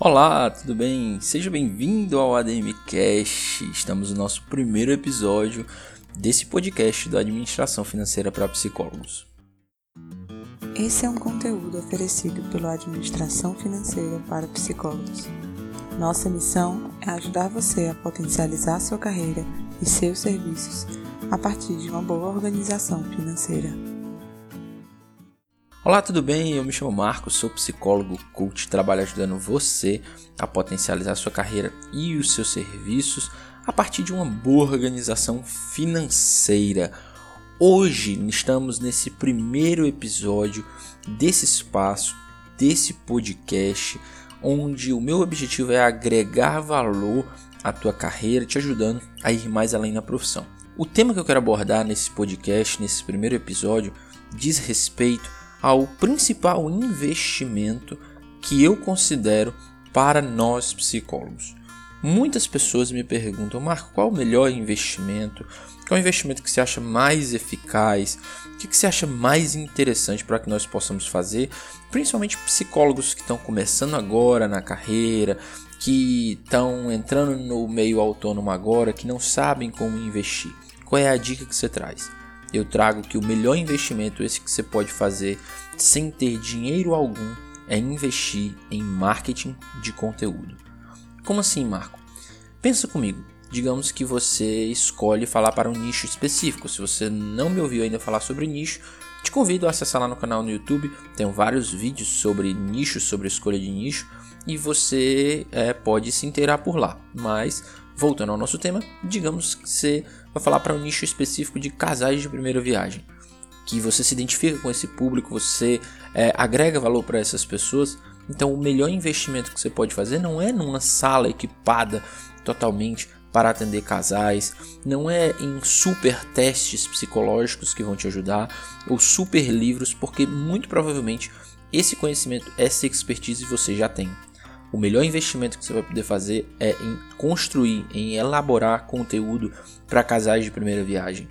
Olá, tudo bem? Seja bem-vindo ao ADM Cash. Estamos no nosso primeiro episódio desse podcast da Administração Financeira para Psicólogos. Esse é um conteúdo oferecido pela Administração Financeira para Psicólogos. Nossa missão é ajudar você a potencializar sua carreira e seus serviços a partir de uma boa organização financeira. Olá, tudo bem? Eu me chamo Marcos, sou psicólogo coach, trabalho ajudando você a potencializar sua carreira e os seus serviços a partir de uma boa organização financeira. Hoje estamos nesse primeiro episódio desse espaço, desse podcast, onde o meu objetivo é agregar valor à tua carreira, te ajudando a ir mais além na profissão. O tema que eu quero abordar nesse podcast, nesse primeiro episódio, diz respeito ao principal investimento que eu considero para nós psicólogos. Muitas pessoas me perguntam, Marco, qual o melhor investimento? Qual o investimento que você acha mais eficaz? O que você acha mais interessante para que nós possamos fazer? Principalmente psicólogos que estão começando agora na carreira, que estão entrando no meio autônomo agora, que não sabem como investir. Qual é a dica que você traz? Eu trago que o melhor investimento esse que você pode fazer sem ter dinheiro algum é investir em marketing de conteúdo. Como assim, Marco? Pensa comigo. Digamos que você escolhe falar para um nicho específico. Se você não me ouviu ainda falar sobre nicho, te convido a acessar lá no canal no YouTube. Tem vários vídeos sobre nicho, sobre escolha de nicho, e você é, pode se inteirar por lá. Mas voltando ao nosso tema, digamos que você vai falar para um nicho específico de casais de primeira viagem, que você se identifica com esse público, você é, agrega valor para essas pessoas. Então, o melhor investimento que você pode fazer não é numa sala equipada totalmente para atender casais, não é em super testes psicológicos que vão te ajudar ou super livros, porque muito provavelmente esse conhecimento, essa expertise você já tem. O melhor investimento que você vai poder fazer é em construir, em elaborar conteúdo para casais de primeira viagem.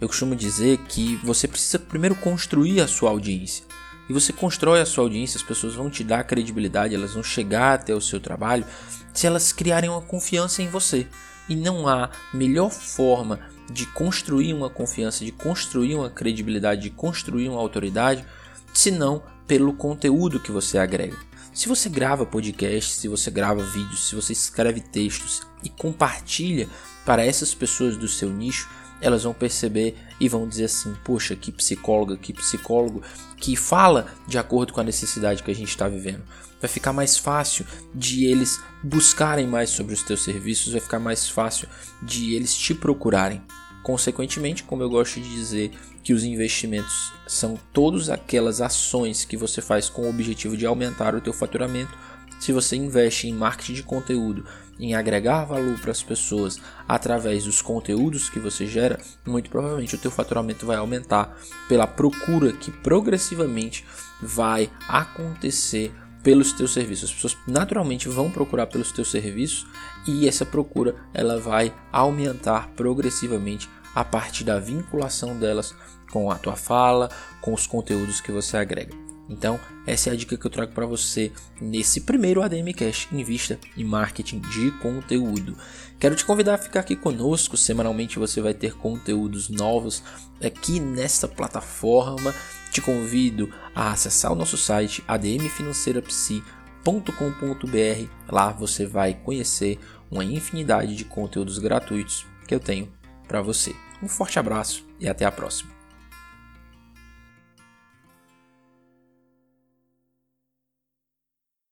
Eu costumo dizer que você precisa primeiro construir a sua audiência. E você constrói a sua audiência, as pessoas vão te dar credibilidade, elas vão chegar até o seu trabalho se elas criarem uma confiança em você. E não há melhor forma de construir uma confiança, de construir uma credibilidade, de construir uma autoridade, senão pelo conteúdo que você agrega. Se você grava podcast, se você grava vídeos, se você escreve textos e compartilha para essas pessoas do seu nicho, elas vão perceber e vão dizer assim: Poxa, que psicóloga, que psicólogo que fala de acordo com a necessidade que a gente está vivendo. Vai ficar mais fácil de eles buscarem mais sobre os teus serviços, vai ficar mais fácil de eles te procurarem. Consequentemente, como eu gosto de dizer que os investimentos são todas aquelas ações que você faz com o objetivo de aumentar o teu faturamento, se você investe em marketing de conteúdo, em agregar valor para as pessoas através dos conteúdos que você gera, muito provavelmente o teu faturamento vai aumentar pela procura que progressivamente vai acontecer pelos teus serviços. As pessoas naturalmente vão procurar pelos teus serviços e essa procura ela vai aumentar progressivamente a partir da vinculação delas com a tua fala, com os conteúdos que você agrega. Então, essa é a dica que eu trago para você nesse primeiro ADM Cash Invista em Marketing de Conteúdo. Quero te convidar a ficar aqui conosco. Semanalmente você vai ter conteúdos novos aqui nesta plataforma. Te convido a acessar o nosso site admfinanceirapsi.com.br. Lá você vai conhecer uma infinidade de conteúdos gratuitos que eu tenho para você. Um forte abraço e até a próxima.